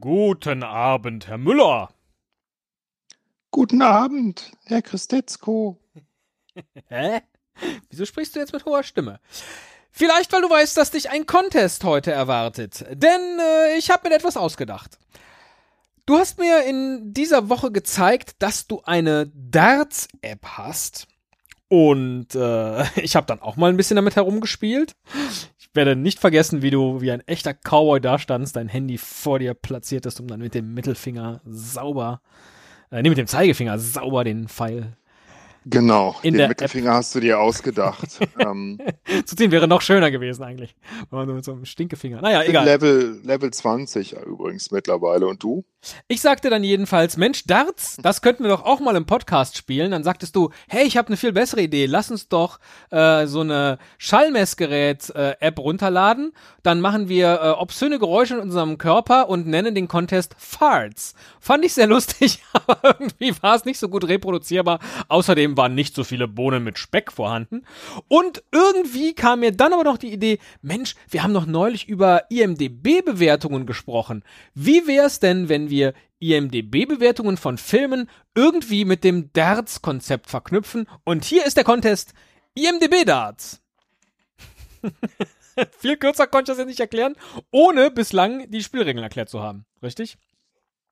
Guten Abend, Herr Müller. Guten Abend, Herr Christetzko. Hä? Wieso sprichst du jetzt mit hoher Stimme? Vielleicht, weil du weißt, dass dich ein Contest heute erwartet. Denn äh, ich habe mir etwas ausgedacht. Du hast mir in dieser Woche gezeigt, dass du eine Darts-App hast. Und äh, ich habe dann auch mal ein bisschen damit herumgespielt. Ich werde nicht vergessen, wie du wie ein echter Cowboy da standst, dein Handy vor dir platziertest, um dann mit dem Mittelfinger sauber, äh, nee, mit dem Zeigefinger. Sauber den Pfeil Genau, In den Mittelfinger hast du dir ausgedacht. ähm, zu ziehen. Wäre noch schöner gewesen eigentlich. Man so mit so einem Stinkefinger. Naja, egal. Level, Level 20 übrigens mittlerweile. Und du? Ich sagte dann jedenfalls, Mensch, Darts, das könnten wir doch auch mal im Podcast spielen. Dann sagtest du, hey, ich habe eine viel bessere Idee. Lass uns doch äh, so eine Schallmessgerät-App runterladen. Dann machen wir äh, obszöne Geräusche in unserem Körper und nennen den Contest Farts. Fand ich sehr lustig, aber irgendwie war es nicht so gut reproduzierbar. Außerdem waren nicht so viele Bohnen mit Speck vorhanden. Und irgendwie kam mir dann aber noch die Idee, Mensch, wir haben noch neulich über IMDB-Bewertungen gesprochen. Wie wär's denn, wenn wir IMDB-Bewertungen von Filmen irgendwie mit dem Darts-Konzept verknüpfen? Und hier ist der Contest IMDB-Darts. Viel kürzer konnte ich das jetzt nicht erklären, ohne bislang die Spielregeln erklärt zu haben. Richtig?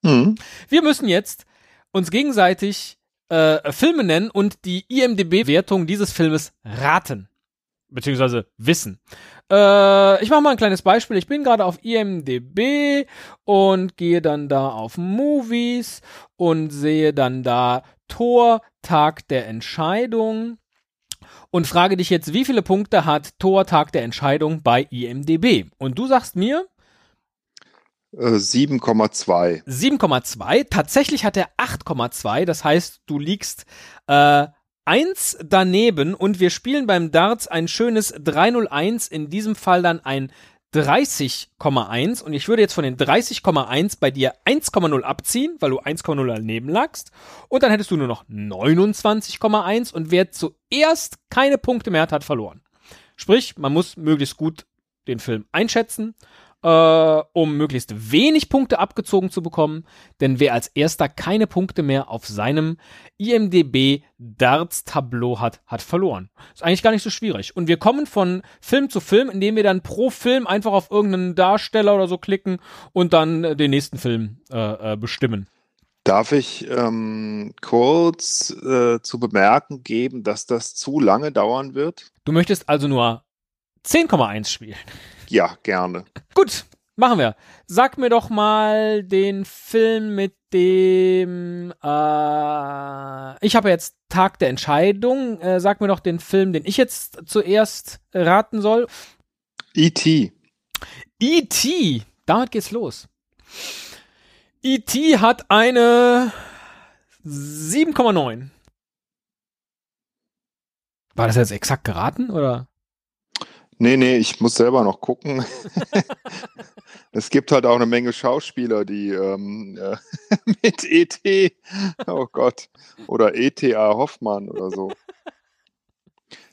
Hm. Wir müssen jetzt uns gegenseitig äh, Filme nennen und die IMDB-Wertung dieses Filmes raten. Beziehungsweise wissen. Äh, ich mache mal ein kleines Beispiel. Ich bin gerade auf IMDB und gehe dann da auf Movies und sehe dann da Tor, Tag der Entscheidung und frage dich jetzt, wie viele Punkte hat Tor, Tag der Entscheidung bei IMDB? Und du sagst mir, 7,2. 7,2. Tatsächlich hat er 8,2. Das heißt, du liegst äh, eins daneben und wir spielen beim Darts ein schönes 301. In diesem Fall dann ein 30,1 und ich würde jetzt von den 30,1 bei dir 1,0 abziehen, weil du 1,0 daneben lagst und dann hättest du nur noch 29,1 und wer zuerst keine Punkte mehr hat, hat verloren. Sprich, man muss möglichst gut den Film einschätzen äh, um möglichst wenig Punkte abgezogen zu bekommen, denn wer als erster keine Punkte mehr auf seinem IMDB Darts Tableau hat, hat verloren. Ist eigentlich gar nicht so schwierig. Und wir kommen von Film zu Film, indem wir dann pro Film einfach auf irgendeinen Darsteller oder so klicken und dann äh, den nächsten Film äh, äh, bestimmen. Darf ich ähm, kurz äh, zu bemerken geben, dass das zu lange dauern wird? Du möchtest also nur 10,1 spielen. Ja, gerne. Gut, machen wir. Sag mir doch mal den Film mit dem. Äh, ich habe jetzt Tag der Entscheidung. Äh, sag mir doch den Film, den ich jetzt zuerst raten soll. E.T. E.T. Damit geht's los. E.T. hat eine 7,9. War das jetzt exakt geraten oder? Nee, nee, ich muss selber noch gucken. es gibt halt auch eine Menge Schauspieler, die ähm, äh, mit E.T., oh Gott, oder E.T.A. Hoffmann oder so.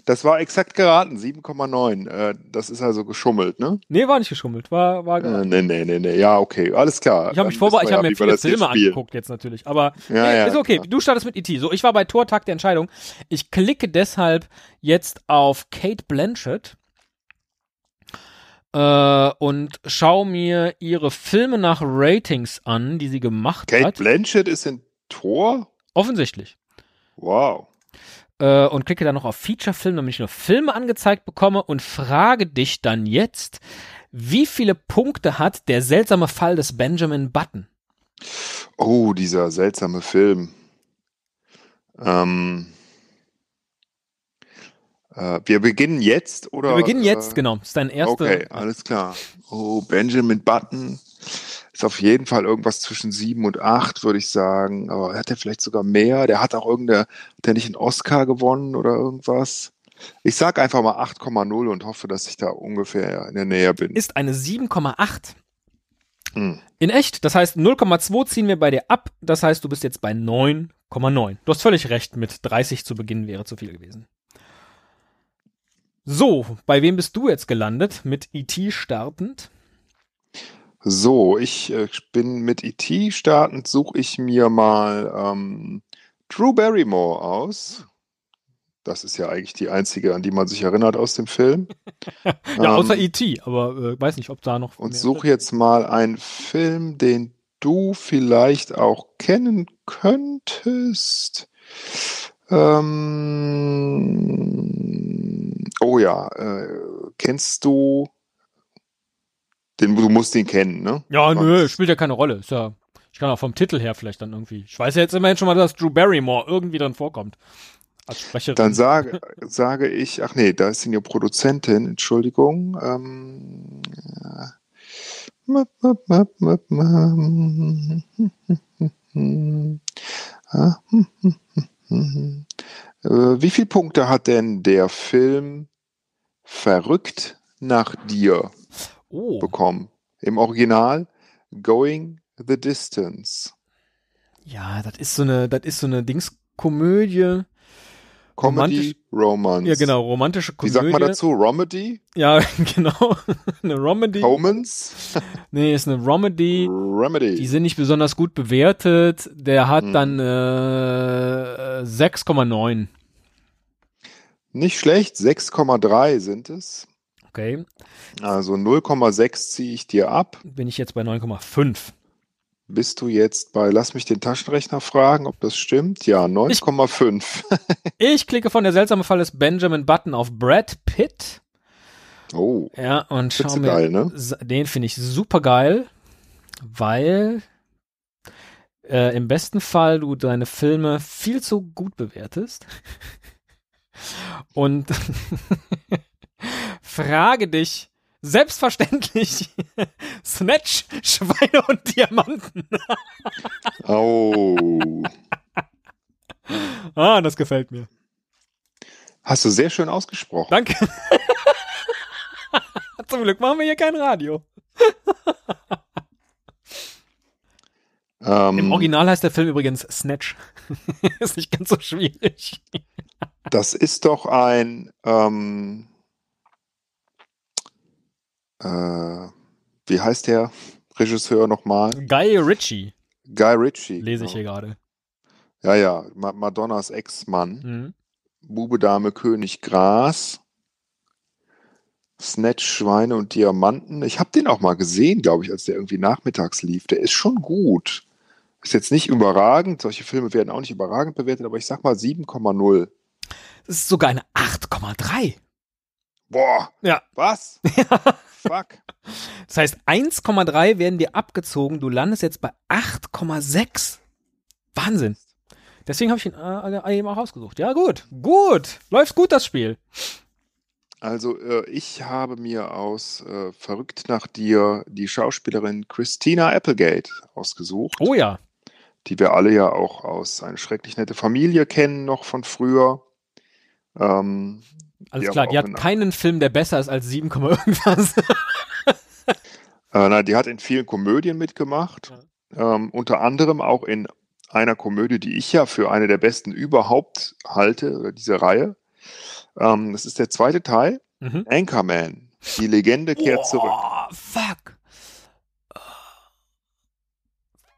Das war exakt geraten, 7,9. Äh, das ist also geschummelt, ne? Nee, war nicht geschummelt. War, war Äh, nee, nee, nee, nee. Ja, okay, alles klar. Ich habe mich vorbereitet, ich habe ja, mir viele Filme angeguckt jetzt natürlich, aber Ja, nee, ja, ist okay. klar. Du startest mit E.T. So, ich war bei Tor Tag der Entscheidung. Ich klicke deshalb jetzt auf Kate Blanchett äh, und schau mir ihre Filme nach Ratings an, die sie gemacht Kate hat. Blanchett ist in Tor? Offensichtlich. Wow. Äh, und klicke dann noch auf Feature-Film, damit ich nur Filme angezeigt bekomme und frage dich dann jetzt, wie viele Punkte hat der seltsame Fall des Benjamin Button? Oh, dieser seltsame Film. Ähm, äh, wir beginnen jetzt, oder? Wir beginnen jetzt, äh, genau. Das ist dein erster. Okay, alles klar. Oh, Benjamin Button. ist auf jeden Fall irgendwas zwischen sieben und acht, würde ich sagen. Aber hat er vielleicht sogar mehr? Der hat auch irgendeine, hat der nicht einen Oscar gewonnen oder irgendwas? Ich sag einfach mal 8,0 und hoffe, dass ich da ungefähr in der Nähe bin. Ist eine 7,8. Hm. In echt. Das heißt, 0,2 ziehen wir bei dir ab. Das heißt, du bist jetzt bei 9,9. Du hast völlig recht, mit 30 zu Beginn wäre zu viel gewesen. So, bei wem bist du jetzt gelandet? Mit IT startend? So, ich äh, bin mit E.T. startend, suche ich mir mal ähm, Drew Barrymore aus. Das ist ja eigentlich die einzige, an die man sich erinnert aus dem Film. Ja, außer Ähm, IT, aber äh, weiß nicht, ob da noch. Und suche jetzt mal einen Film, den du vielleicht auch kennen könntest. Ähm, oh ja, äh, kennst du den? Du musst ihn kennen, ne? Ja, nö, spielt ja keine Rolle. Ist ja, ich kann auch vom Titel her vielleicht dann irgendwie. Ich weiß ja jetzt immerhin schon mal, dass Drew Barrymore irgendwie drin vorkommt. Als Sprecherin. Dann sage, sage ich, ach nee, da ist ja Produzentin, Entschuldigung. Ähm, äh. Ah, Äh, Wie viele Punkte hat denn der Film Verrückt nach dir oh, bekommen? Im Original Going the Distance. ja, das ist so eine, das ist so eine Dingskomödie. Comedy, Romance. Ja, genau, romantische Wie Komödie. sagt man dazu? Romedy? Ja, genau. eine Romedy. Romance? Nee, ist eine Romedy. Remedy. Die sind nicht besonders gut bewertet. Der hat Hm. dann äh, 6,9. Nicht schlecht, 6,3 sind es. Okay, Also 0,6 ziehe ich dir ab. bin ich jetzt bei 9,5. Bist du jetzt bei, lass mich den Taschenrechner fragen, ob das stimmt? Ja, 9,5. Ich klicke von der seltsame Fall des Benjamin Button auf Brad Pitt. Oh, Ja, und schau mir. geil, ne? Den finde ich super geil, weil äh, im besten Fall du deine Filme viel zu gut bewertest. Und frage dich selbstverständlich Snatch, Schweine und Diamanten. oh. Ah, das gefällt mir. Hast du sehr schön ausgesprochen. Danke. Zum Glück machen wir hier kein Radio. Ähm, Im Original heißt der Film übrigens Snatch. Ist nicht ganz so schwierig. Das ist doch ein, ähm, äh, wie heißt der Regisseur nochmal? Guy Ritchie Guy Ritchie. lese ich hier genau. gerade. Ja, ja, Ma Madonnas Ex-Mann. Mhm. Bube, Dame, König, Gras. Snatch, Schweine und Diamanten. Ich habe den auch mal gesehen, glaube ich, als der irgendwie nachmittags lief. Der ist schon gut. Ist jetzt nicht überragend. Solche Filme werden auch nicht überragend bewertet, aber ich sag mal 7,0. Das ist sogar eine 8,3. Boah. Ja. Was? Fuck. Das heißt, 1,3 werden dir abgezogen. Du landest jetzt bei 8,6. Wahnsinn. Deswegen habe ich ihn äh, eben auch ausgesucht. Ja, gut. Gut. Läuft gut, das Spiel. Also, äh, ich habe mir aus äh, Verrückt nach dir die Schauspielerin Christina Applegate ausgesucht. Oh ja. die wir alle ja auch aus eine schrecklich nette Familie kennen, noch von früher. Ähm, Alles Ja, klar. Die hat in- keinen Film, der besser ist als 7, irgendwas. äh, na, die hat in vielen Komödien mitgemacht, ähm, unter anderem auch in einer Komödie, die ich ja für eine der besten überhaupt halte, diese Reihe. Ähm, das ist der zweite Teil, mhm. Anchorman. Die Legende kehrt zurück. Oh, fuck.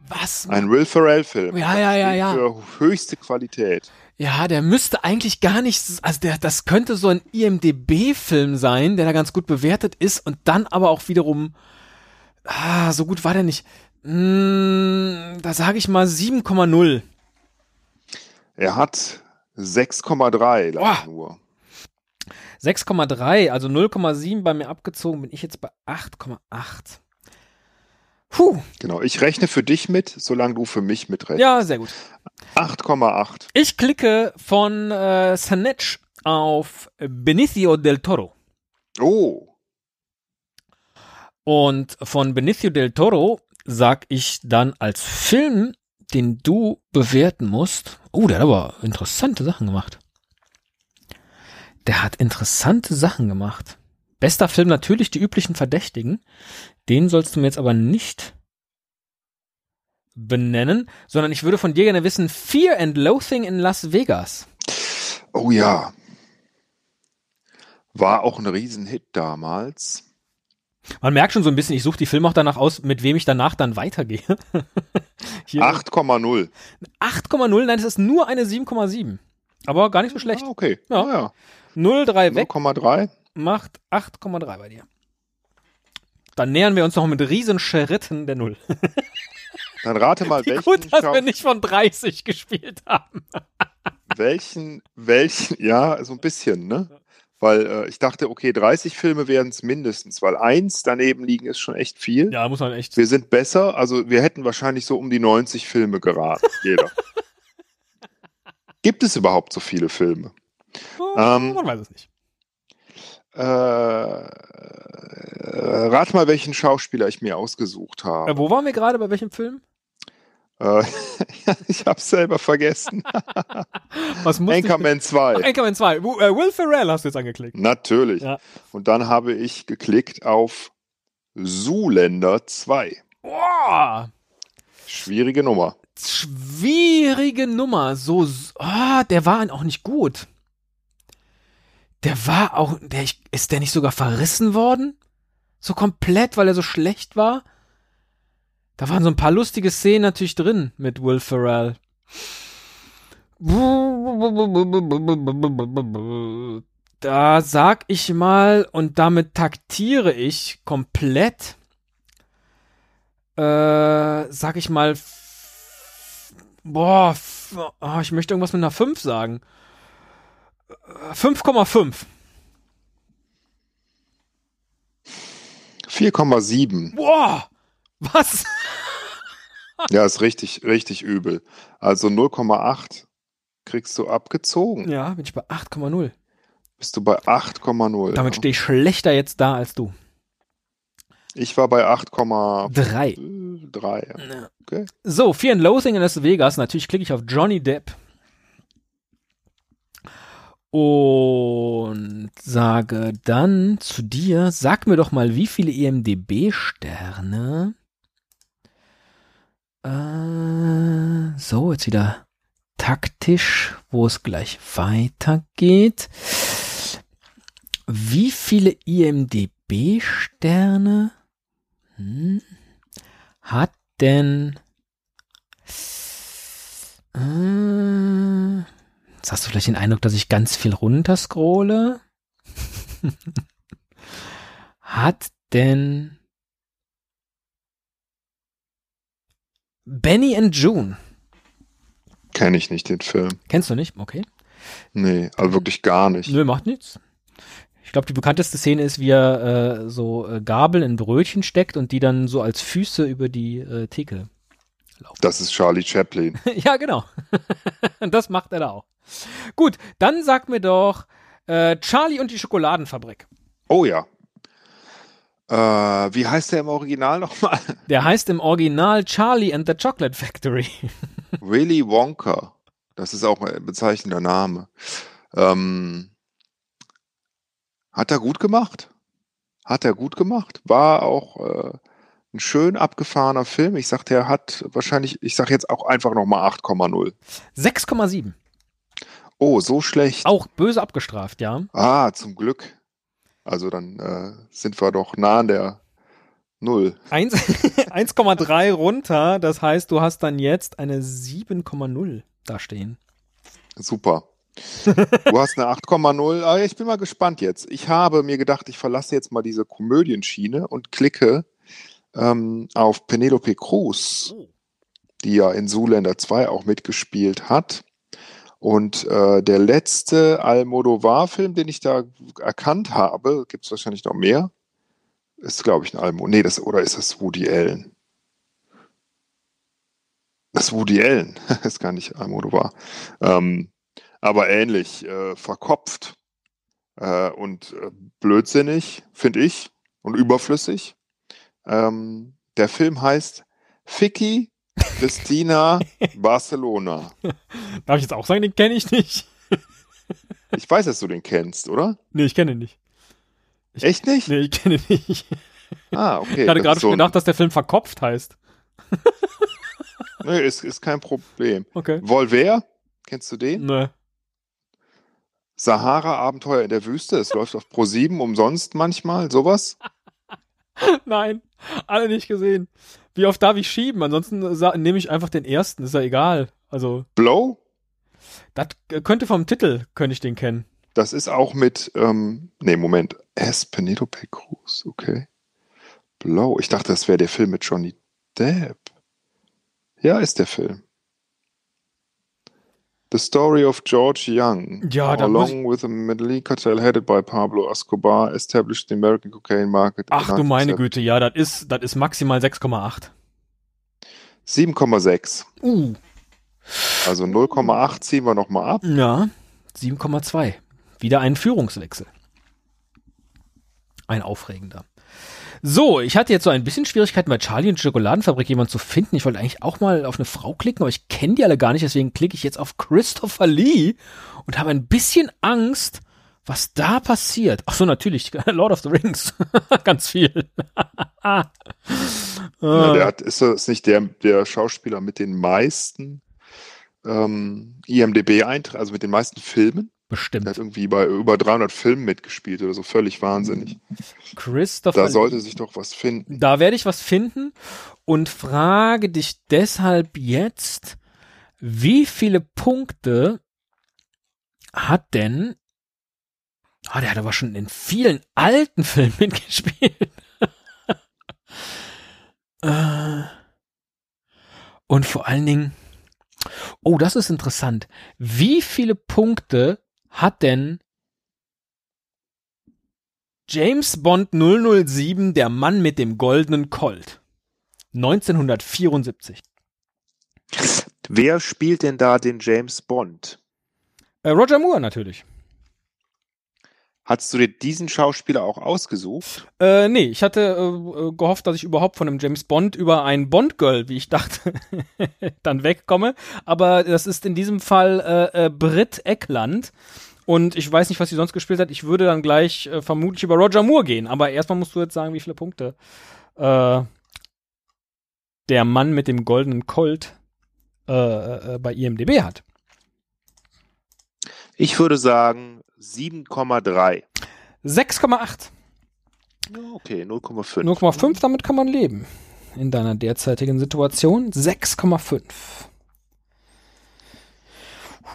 Was? Ein Will Ferrell-Film. Ja, ja, ja, ja. Für höchste Qualität. Ja, der müsste eigentlich gar nicht, also der, das könnte so ein IMDB-Film sein, der da ganz gut bewertet ist und dann aber auch wiederum, ah, so gut war der nicht. Mm, da sage ich mal 7,0. Er hat 6,3 leider Boah. nur. 6,3, also 0,7 bei mir abgezogen, bin ich jetzt bei 8,8. Puh, Genau. Ich rechne für dich mit, solange du für mich mitrechnest. ja, sehr gut. 8,8. Ich klicke von äh, Snatch auf Benicio del Toro. Oh, Und von Benicio del Toro sag ich dann als Film, den du bewerten musst. Oh, der hat aber interessante Sachen gemacht. Der hat interessante Sachen gemacht. Bester Film natürlich die üblichen Verdächtigen. Den sollst du mir jetzt aber nicht benennen, sondern ich würde von dir gerne wissen, Fear and Loathing in Las Vegas. Oh ja. War auch ein Riesenhit damals. Man merkt schon so ein bisschen, ich suche die Filme auch danach aus, mit wem ich danach dann weitergehe. 8,0 8,0, nein, es ist nur eine 7,7. Aber gar nicht so schlecht. Ah, okay. Ja. Ah, ja. 0,3 weg 0,3. macht 8,3 bei dir. Dann nähern wir uns noch mit riesen Schritten der Null. Dann rate mal, Wie welchen, gut, dass wir nicht von 30 gespielt haben. welchen, welchen, ja, so ein bisschen, ne? Weil äh, ich dachte, okay, 30 Filme wären es mindestens, weil eins daneben liegen ist schon echt viel. Ja, muss man echt. Wir sind besser, also wir hätten wahrscheinlich so um die 90 Filme geraten, jeder. Gibt es überhaupt so viele Filme? Oh, ähm, man weiß es nicht. Äh, äh, rat mal, welchen Schauspieler ich mir ausgesucht habe. Äh, wo waren wir gerade? Bei welchem Film? Äh, ich habe selber vergessen. Was muss Anchorman 2. Ach, Anchorman 2. Wo, äh, Will Ferrell hast du jetzt angeklickt. Natürlich. Ja. Und dann habe ich geklickt auf Zuländer 2. Boah, Schwierige Nummer. schwierige Nummer. So, ah, der war auch nicht gut. Der war auch, der, ich- ist der nicht sogar verrissen worden? So komplett, weil er so schlecht war? Da waren so ein paar lustige Szenen natürlich drin mit Will Ferrell. Da sag ich mal, und damit taktiere ich komplett, äh, sag ich mal, boah, oh, ich möchte irgendwas mit einer 5 sagen. Äh, 5,5. 4,7. Boah, was? Ja, ist richtig, richtig übel. Also 0,8 kriegst du abgezogen. Ja, bin ich bei 8,0. Bist du bei 8,0. Damit ja. stehe ich schlechter jetzt da als du. Ich war bei 8,3. 3. ja. Okay. So, Fear and Loathing in Las Vegas. Natürlich klicke ich auf Johnny Depp. Und sage dann zu dir, sag mir doch mal, wie viele E IMDB-Sterne. Äh, so, jetzt wieder taktisch, wo es gleich weitergeht. Wie viele IMDB-Sterne hm, hat denn äh, Jetzt hast du vielleicht den Eindruck, dass ich ganz viel runterscrolle. Hat denn Benny and June? Kenne ich nicht den Film. Kennst du nicht? Okay. Nee, also wirklich gar nicht. Nö, macht nichts. Ich glaube, die bekannteste Szene ist, wie er äh, so äh, Gabel in Brötchen steckt und die dann so als Füße über die äh, Theke laufen. Das ist Charlie Chaplin. ja, genau. das macht er da auch. Gut, dann sag mir doch äh, Charlie und die Schokoladenfabrik. Oh ja. Äh, wie heißt der im Original nochmal? Der heißt im Original Charlie and the Chocolate Factory. Willy Wonka. Das ist auch ein bezeichnender Name. Ähm, hat er gut gemacht? Hat er gut gemacht? War auch äh, ein schön abgefahrener Film. Ich sagte, er hat wahrscheinlich, ich sage jetzt auch einfach nochmal 8,0. 6,7. Oh, so schlecht. Auch böse abgestraft, ja. Ah, zum Glück. Also dann äh, sind wir doch nah an der Null. Eins- 1,3 runter, das heißt, du hast dann jetzt eine 7,0 da stehen. Super. Du hast eine 8,0. Ah, Ich bin mal gespannt jetzt. Ich habe mir gedacht, ich verlasse jetzt mal diese Komödienschiene und klicke ähm, auf Penelope Cruz, Oh. die ja in Zoolander 2 auch mitgespielt hat. Und äh, der letzte Almodovar-Film, den ich da erkannt habe, gibt es wahrscheinlich noch mehr, ist, glaube ich, ein Almo. Nee, das, oder ist das Woody Allen? Das Woody Allen, ist gar nicht Almodovar. Ähm, aber ähnlich äh, verkopft äh, und äh, blödsinnig, finde ich, und überflüssig. Ähm, der Film heißt Ficky, Christina, Barcelona. Darf ich jetzt auch sagen, den kenne ich nicht? Ich weiß, dass du den kennst, oder? Nee, ich kenne ihn nicht. Echt nicht? Nee, ich kenne ihn nicht. Ah, okay. Ich hatte gerade schon gedacht, dass der Film verkopft heißt. Nee, ist, ist kein Problem. Okay. Volver, kennst du den? Nee. Sahara-Abenteuer in der Wüste. Es läuft auf Pro7 umsonst manchmal, sowas. Nein, alle nicht gesehen. Wie oft darf ich schieben? Ansonsten nehme ich einfach den ersten, ist ja egal. Also, Blow, das könnte vom Titel, könnte ich den kennen. das ist auch mit, ähm, nee, Moment, S. Penelope Cruz, okay. Blow, ich dachte, das wäre der Film mit Johnny Depp. Ja, ist der Film. The Story of George Young, Ja, along with a Medellin cartel headed by Pablo Escobar, established the American cocaine market. Ach du meine 1970. Güte, ja, das ist, das ist maximal 6,8. 7,6. Uh. Also 0,8 ziehen wir nochmal ab. Ja, 7,2. Wieder ein Führungswechsel. Ein aufregender. So, ich hatte jetzt so ein bisschen Schwierigkeiten bei Charlie und Schokoladenfabrik jemanden zu finden. Ich wollte eigentlich auch mal auf eine Frau klicken, aber ich kenne die alle gar nicht, deswegen klicke ich jetzt auf Christopher Lee und habe ein bisschen Angst, was da passiert. Ach so, natürlich, Lord of the Rings. Ganz viel. Ah. der hat, ist das nicht der, der Schauspieler mit den meisten ähm, IMDB-Einträgen, also mit den meisten Filmen? Der Bestimmt. hat irgendwie bei über 300 Filmen mitgespielt oder so, völlig wahnsinnig. Christopher Da sollte sich doch was finden. Da werde ich was finden und frage dich deshalb jetzt, wie viele Punkte hat denn, ah, der hat aber schon in vielen alten Filmen mitgespielt. Äh, und vor allen Dingen, oh, das ist interessant. Wie viele Punkte hat denn James Bond 007, der Mann mit dem goldenen Colt. 1974. Wer spielt denn da den James Bond? Äh, Roger Moore natürlich. Hast du dir diesen Schauspieler auch ausgesucht? Äh, nee, ich hatte äh, äh, gehofft, dass ich überhaupt von einem James Bond über ein Bond-Girl, wie ich dachte, dann wegkomme. Aber das ist in diesem Fall äh, äh, Britt Eckland. Und ich weiß nicht, was sie sonst gespielt hat. Ich würde dann gleich äh, vermutlich über Roger Moore gehen. Aber erstmal musst du jetzt sagen, wie viele Punkte äh, der Mann mit dem goldenen Colt äh, äh, bei IMDB hat. Ich würde sagen 7,3. 6,8. Ja, Okay, 0,5. 0,5, damit kann man leben. In deiner derzeitigen Situation 6,5.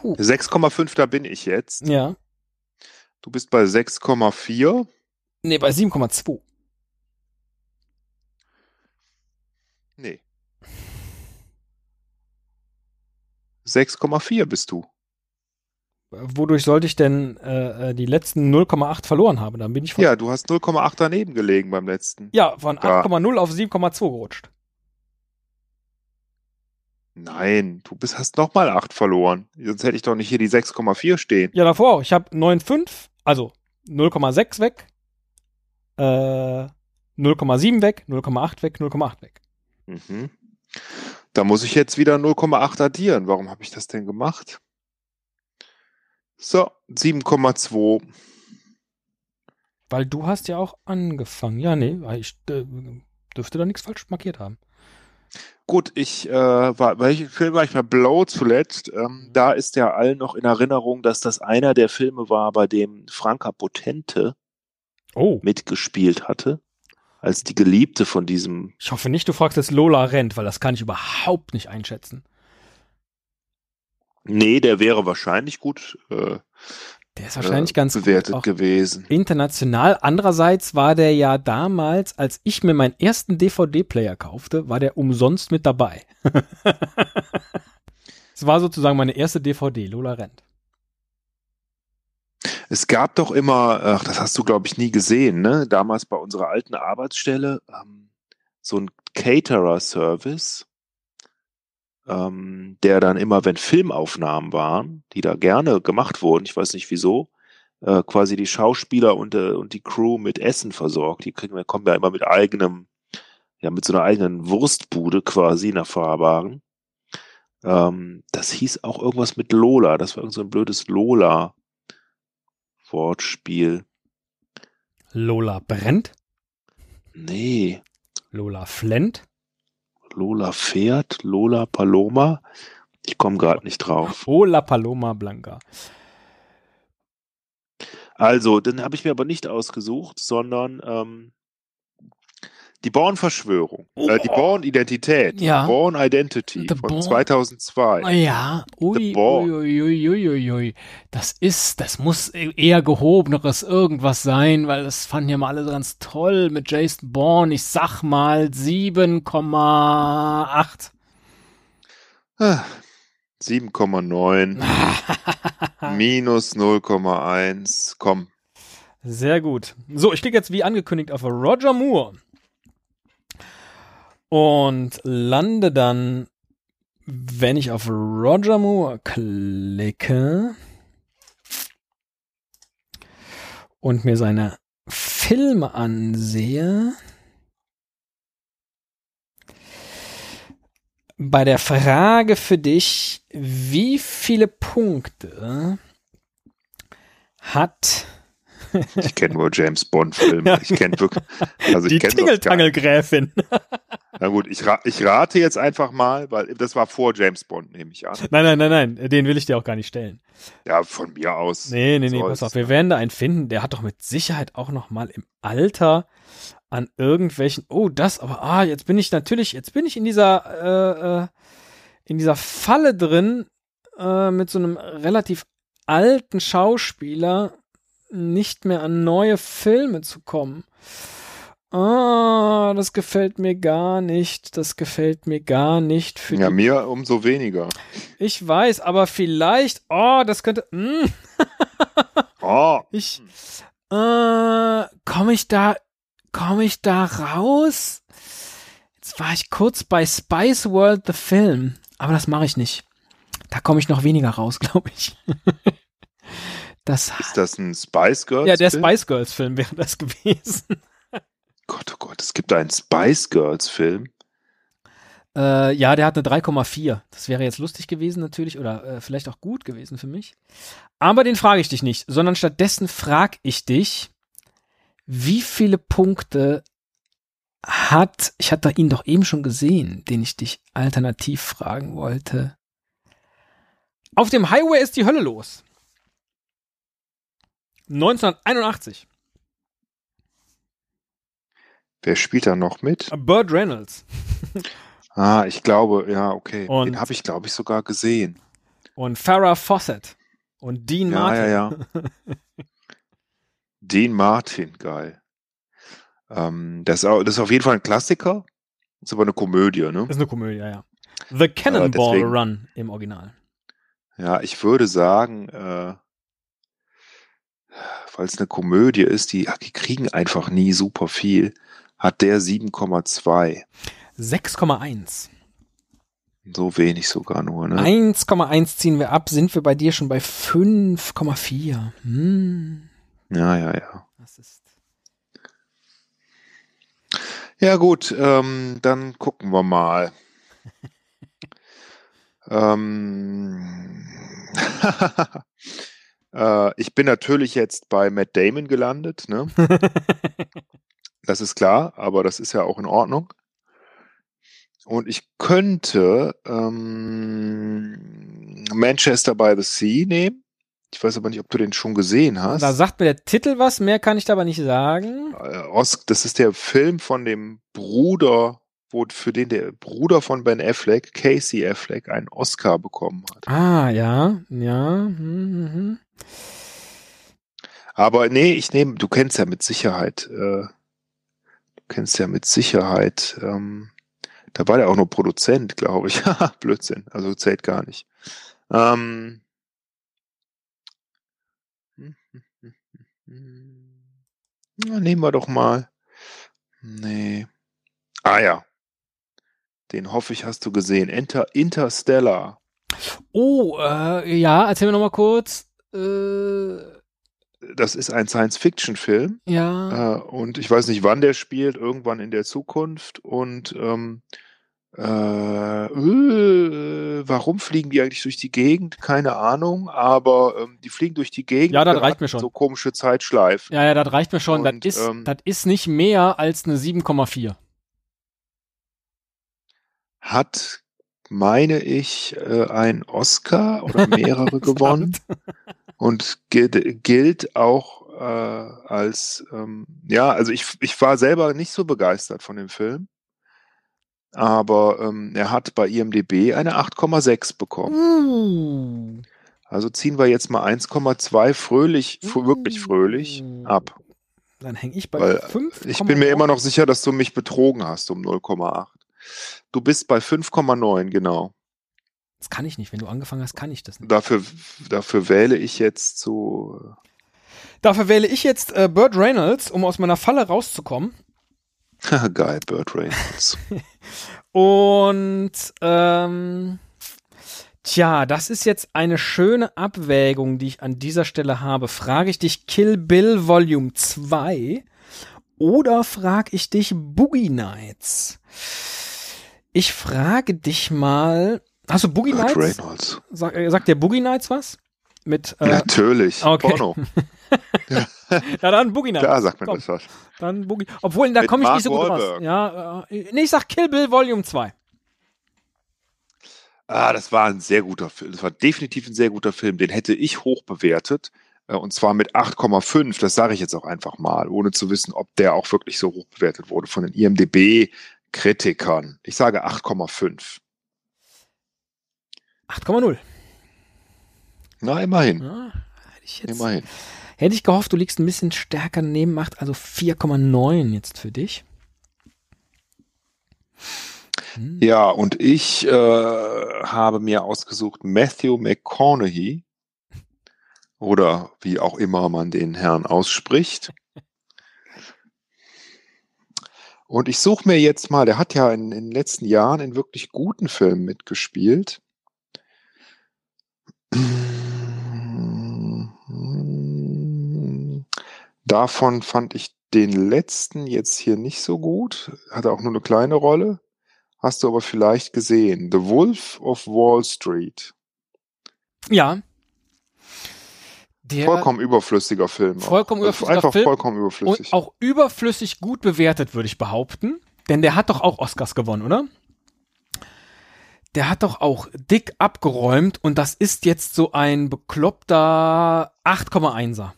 Puh. 6,5, da bin ich jetzt. Ja. Du bist bei 6,4. Nee, bei 7,2. Nee. 6,4 bist du. Wodurch sollte ich denn äh, äh, die letzten 0,8 verloren haben? Dann bin ich von, ja. Du hast 0,8 daneben gelegen beim letzten. von Ja. 8,0 auf 7,2 gerutscht. Nein, du bist, hast nochmal 8 verloren. Sonst hätte ich doch nicht hier die 6,4 stehen. Ja, davor auch. Ich habe 9,5, also 0,6 weg, äh, 0,7 weg, 0,8 weg, 0,8 weg. Mhm. Da muss ich jetzt wieder 0,8 addieren. Warum habe ich das denn gemacht? So, 7,2. Weil du hast ja auch angefangen. Ja, nee, ich äh, dürfte da nichts falsch markiert haben. Gut, ich äh, war, welchen Film war ich bei Blow zuletzt? Ähm, da ist ja allen noch in Erinnerung, dass das einer der Filme war, bei dem Franka Potente Oh. mitgespielt hatte, als die Geliebte von diesem. Ich hoffe nicht, du fragst jetzt Lola Rent, weil das kann ich überhaupt nicht einschätzen. Nee, der wäre wahrscheinlich gut äh, Der ist wahrscheinlich äh, ganz bewertet gewesen. international. Andererseits war der ja damals, als ich mir meinen ersten DVD-Player kaufte, war der umsonst mit dabei. Es war sozusagen meine erste DVD, Lola Rent. Es gab doch immer, ach, das hast du glaube ich nie gesehen, ne? Damals bei unserer alten Arbeitsstelle ähm, so ein Caterer-Service, ähm, der dann immer, wenn Filmaufnahmen waren, die da gerne gemacht wurden, ich weiß nicht wieso, äh, quasi die Schauspieler und, äh, und die Crew mit Essen versorgt. Die kriegen, kommen ja immer mit eigenem, ja, mit so einer eigenen Wurstbude quasi, einer fahrbaren. Ähm, das hieß auch irgendwas mit Lola. Das war irgend so ein blödes Lola-Wortspiel. Lola brennt? Nee. Lola flennt? Lola Pferd, Lola Paloma. Ich komme gerade nicht drauf. Oh, La Paloma Blanca. Also, den habe ich mir aber nicht ausgesucht, sondern ähm, die Born-Verschwörung, äh, die Oh. Born-Identität, Ja. Born Identity The von Bourne- 2002. Ja, ui, The ui, ui, ui, ui, ui, ui. Das ist, das muss eher gehobeneres irgendwas sein, weil das fanden ja mal alle ganz toll mit Jason Bourne. Ich sag mal 7,8. Ah, 7,9 minus 0,1. Komm, Sehr gut. So, ich klicke jetzt wie angekündigt auf Roger Moore und lande dann, wenn ich auf Roger Moore klicke und mir seine Filme ansehe, bei der Frage für dich, wie viele Punkte hat ich kenne nur James Bond-Filme. Ich kenne wirklich. Also die Tingeltangelgräfin? Na gut, ich, ra ich rate jetzt einfach mal, weil das war vor James Bond, nehme ich an. Nein, nein, nein, nein, den will ich dir auch gar nicht stellen. Ja, von mir aus. Nee, nee, nee, pass auf, wir werden da einen finden, der hat doch mit Sicherheit auch noch mal im Alter an irgendwelchen, oh, das, aber, ah, jetzt bin ich natürlich, jetzt bin ich in dieser, äh, äh, in dieser Falle drin, äh, mit so einem relativ alten Schauspieler nicht mehr an neue Filme zu kommen. Ah, das gefällt mir gar nicht. Das gefällt mir gar nicht. Für Ja, mir umso weniger. ich weiß, aber vielleicht, oh, das könnte, mm, Oh, ich, äh, komme ich da, komme ich da raus? Jetzt war ich kurz bei Spice World the Film, aber das mache ich nicht. Da komme ich noch weniger raus, glaube ich. Das, ist das ein Spice Girls? ja, der Film? Spice Girls Film wäre das gewesen. Gott, oh Gott, es gibt einen Spice Girls Film. Äh, ja, der hat eine 3,4. Das wäre jetzt lustig gewesen natürlich oder äh, vielleicht auch gut gewesen für mich. Aber den frage ich dich nicht, sondern stattdessen frage ich dich, wie viele Punkte hat, ich hatte ihn doch eben schon gesehen, den ich dich alternativ fragen wollte. Auf dem Highway ist die Hölle los. 1981. Wer spielt da noch mit? Burt Reynolds Ah, ich glaube, ja, okay. Und- Den habe ich, glaube ich, sogar gesehen. und Farrah Fawcett und Dean Ja, Martin. ja, ja. Dean Martin, geil. Ähm, das, ist das ist auf jeden Fall ein Klassiker. Ist aber eine Komödie, ne? Ist eine Komödie, ja. The Cannonball deswegen- Run im Original. Ja, ich würde sagen, äh, weil es eine Komödie ist, die, die kriegen einfach nie super viel, hat der 7,2. 6,1. So wenig sogar nur, ne? 1,1 ziehen wir ab, sind wir bei dir schon bei 5,4. Hm, Ja, ja, ja. das ist. Ja, gut, ähm, dann gucken wir mal. ähm, äh, ich bin natürlich jetzt bei Matt Damon gelandet, ne? Das ist klar, aber das ist ja auch in Ordnung. Und ich könnte ähm, Manchester by the Sea nehmen. Ich weiß aber nicht, ob du den schon gesehen hast. Da sagt mir der Titel was, mehr kann ich da aber nicht sagen. Äh, das ist der Film von dem Bruder, wo für den der Bruder von Ben Affleck, Casey Affleck, einen Oscar bekommen hat. Ah, ja, ja. Hm, hm, hm. Aber nee, ich nehme, du kennst ja mit Sicherheit, äh, du kennst ja mit Sicherheit, ähm, da war der auch nur Produzent, glaube ich. Blödsinn, also zählt gar nicht. Ähm, na, nehmen wir doch mal. Nee. Ah ja. Den hoffe ich, hast du gesehen. Inter Interstellar. Oh, äh, ja, erzähl mir noch mal kurz. Äh, das ist ein Science-Fiction-Film. Ja. Äh, und ich weiß nicht, wann der spielt, irgendwann in der Zukunft. Und ähm, äh, äh, warum fliegen die eigentlich durch die Gegend? Keine Ahnung, aber ähm, die fliegen durch die Gegend. Ja, das reicht mir schon. So komische Zeitschleifen. Ja, ja, das reicht mir schon. Und, das, ist, ähm, das ist nicht mehr als eine 7,4. Hat, meine ich, äh, ein Oscar oder mehrere gewonnen und gilt, auch äh, als, ähm, ja, also ich, ich war selber nicht so begeistert von dem Film. Aber ähm, er hat bei IMDB eine 8,6 bekommen. Uh. Also ziehen wir jetzt mal 1,2 fröhlich, fr- wirklich fröhlich Uh. ab. Dann hänge ich bei Weil 5. ich bin mir immer noch sicher, dass du mich betrogen hast um 0,8. Du bist bei 5,9, genau. Das kann ich nicht. Wenn du angefangen hast, kann ich das nicht. Dafür, dafür wähle ich jetzt zu. Dafür wähle ich jetzt äh, Burt Reynolds, um aus meiner Falle rauszukommen. äh, Geil, Burt Reynolds. Und ähm, tja, das ist jetzt eine schöne Abwägung, die ich an dieser Stelle habe. Frage ich dich Kill Bill Volume 2 oder frage ich dich Boogie Nights? Ich frage dich mal. Hast du Boogie Burt Nights? Reynolds. Sag, äh, sagt der Boogie Nights was? Mit äh, Natürlich. okay. Porno. ja dann Boogie Nights. Klar sagt mir Komm. das was. Dann Boogie. Obwohl, da komme ich nicht so gut raus. Wahlberg. Ja, äh, nee, ich sag Kill Bill Volume 2. Ah, das war ein sehr guter Film. Das war definitiv ein sehr guter Film. Den hätte ich hoch bewertet. äh, Und zwar mit 8,5. Das sage ich jetzt auch einfach mal, ohne zu wissen, ob der auch wirklich so hoch bewertet wurde von den IMDB-Kritikern. Ich sage 8,5. 8,0. Na, immerhin. Ja, hätte, ich jetzt, Immerhin. hätte ich gehofft, du liegst ein bisschen stärker neben Macht, also 4,9 jetzt für dich. Hm. Ja, und ich äh, habe mir ausgesucht Matthew McConaughey oder wie auch immer man den Herrn ausspricht. Und ich suche mir jetzt mal, der hat ja in, in den letzten Jahren in wirklich guten Filmen mitgespielt. Davon fand ich den letzten jetzt hier nicht so gut. Hatte auch nur eine kleine Rolle. Hast du aber vielleicht gesehen. The Wolf of Wall Street. Ja. Der Vollkommen überflüssiger Film. auch. Vollkommen Also überflüssiger Einfach Film. vollkommen und überflüssig. auch überflüssig gut bewertet, würde ich behaupten. Denn der hat doch auch Oscars gewonnen, oder? Der hat doch auch dick abgeräumt und das ist jetzt so ein bekloppter 8,1er.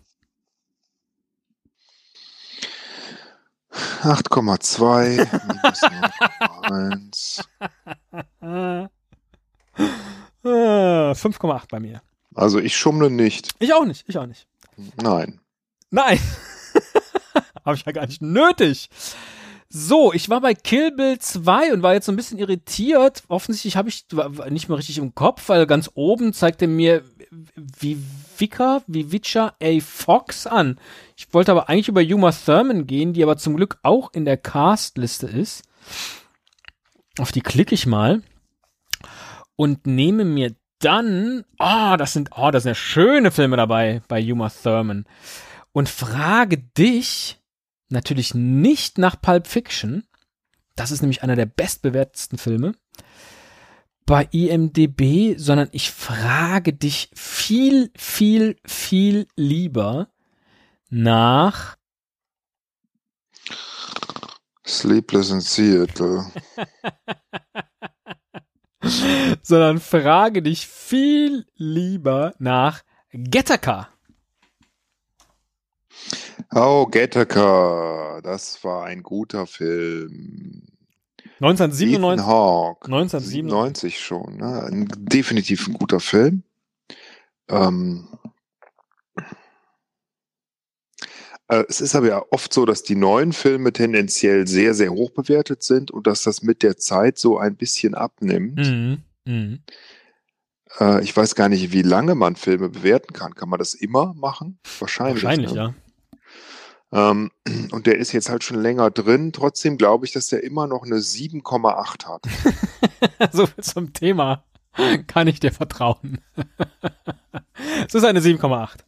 8,2 minus 0,1. Äh, 5,8 bei mir. Also ich schummle nicht. Ich auch nicht, ich auch nicht. Nein. Nein. Habe ich ja gar nicht nötig. So, ich war bei Kill Bill 2 und war jetzt so ein bisschen irritiert. Offensichtlich habe ich nicht mehr richtig im Kopf, weil ganz oben zeigte mir Vivica, Vivica A. Fox an. Ich wollte aber eigentlich über Uma Thurman gehen, die aber zum Glück auch in der Castliste ist. Auf die klicke ich mal und nehme mir dann, ah, das sind, ah, das sind ja schöne Filme dabei bei Uma Thurman und frage dich natürlich nicht nach Pulp Fiction. Das ist nämlich einer der bestbewertetsten Filme bei IMDb, sondern ich frage dich viel, viel, viel lieber nach Sleepless in Seattle. sondern frage dich viel lieber nach Gattaca. Oh, Gattaca. Das war ein guter Film. Ethan 1997. Hawke. 1997. 97 schon. Ne? Ein, definitiv ein guter Film. Ähm, äh, es ist aber ja oft so, dass die neuen Filme tendenziell sehr, sehr hoch bewertet sind und dass das mit der Zeit so ein bisschen abnimmt. Mhm. Mhm. Äh, ich weiß gar nicht, wie lange man Filme bewerten kann. Kann man das immer machen? Wahrscheinlich. Wahrscheinlich, ne? ja. Ähm, und der ist jetzt halt schon länger drin. Trotzdem glaube ich, dass der immer noch eine 7,8 hat. so viel zum Thema. Kann ich dir vertrauen? es ist eine 7,8.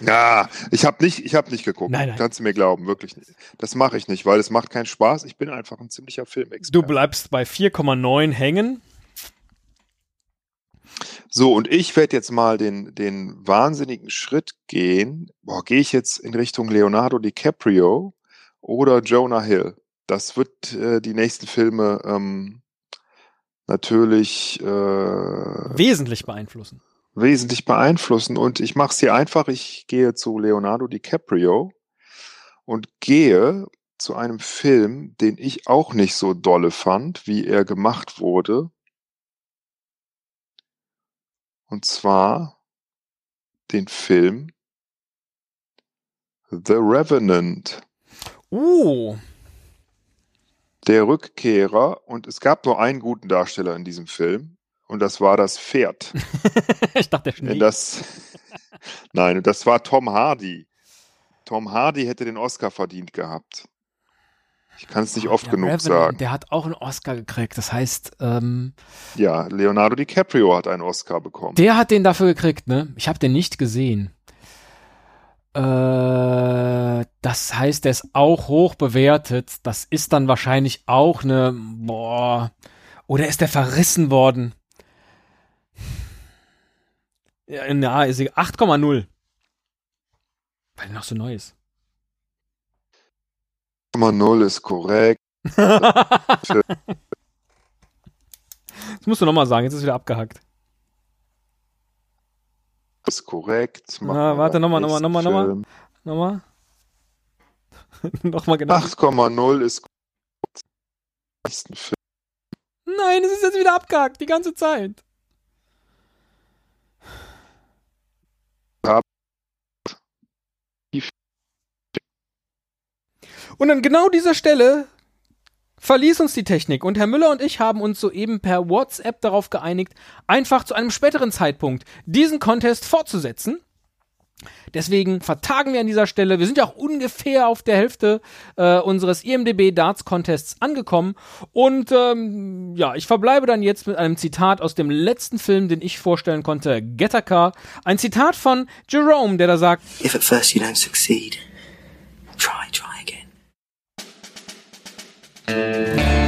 Ja, ich habe nicht, ich habe nicht geguckt. Nein, nein. Kannst du mir glauben, wirklich nicht. Das mache ich nicht, weil es macht keinen Spaß. Ich bin einfach ein ziemlicher Filmexperte. Du bleibst bei 4,9 hängen. So, und ich werde jetzt mal den, den wahnsinnigen Schritt gehen. Boah, gehe ich jetzt in Richtung Leonardo DiCaprio oder Jonah Hill? Das wird äh, die nächsten Filme ähm, natürlich äh, Wesentlich beeinflussen. Wesentlich beeinflussen. Und ich mache es hier einfach. Ich gehe zu Leonardo DiCaprio und gehe zu einem Film, den ich auch nicht so dolle fand, wie er gemacht wurde. Und zwar den Film The Revenant. Uh, Der Rückkehrer. Und es gab nur einen guten Darsteller in diesem Film. Und das war das Pferd. ich dachte, der Schnee. das, nein, das war Tom Hardy. Tom Hardy hätte den Oscar verdient gehabt. Ich kann es nicht oft Der genug Revenant, sagen. Der hat auch einen Oscar gekriegt. Das heißt, ähm, Ja, Leonardo DiCaprio hat einen Oscar bekommen. der hat den dafür gekriegt, ne? Ich habe den nicht gesehen. Äh, das heißt, der ist auch hoch bewertet. Das ist dann wahrscheinlich auch eine, boah, oder ist der verrissen worden? Ja, na, ist egal. 8,0. Weil der noch so neu ist. 0 ist korrekt. das musst du nochmal sagen, jetzt ist wieder abgehackt. Ist korrekt. Na, warte, nochmal, nochmal, nochmal, Film. Nochmal. nochmal genau. 8,0 ist korrekt. Nächsten Film. Nein, es ist jetzt wieder abgehackt, die ganze Zeit. Und an genau dieser Stelle verließ uns die Technik und Herr Müller und ich haben uns soeben per WhatsApp darauf geeinigt, einfach zu einem späteren Zeitpunkt diesen Contest fortzusetzen. Deswegen vertagen wir an dieser Stelle. Wir sind ja auch ungefähr auf der Hälfte äh, unseres IMDB Darts Contests angekommen. Und ähm, ja, ich verbleibe dann jetzt mit einem Zitat aus dem letzten Film, den ich vorstellen konnte, Gattaca. Ein Zitat von Jerome, der da sagt, If at first you don't succeed, try, try again.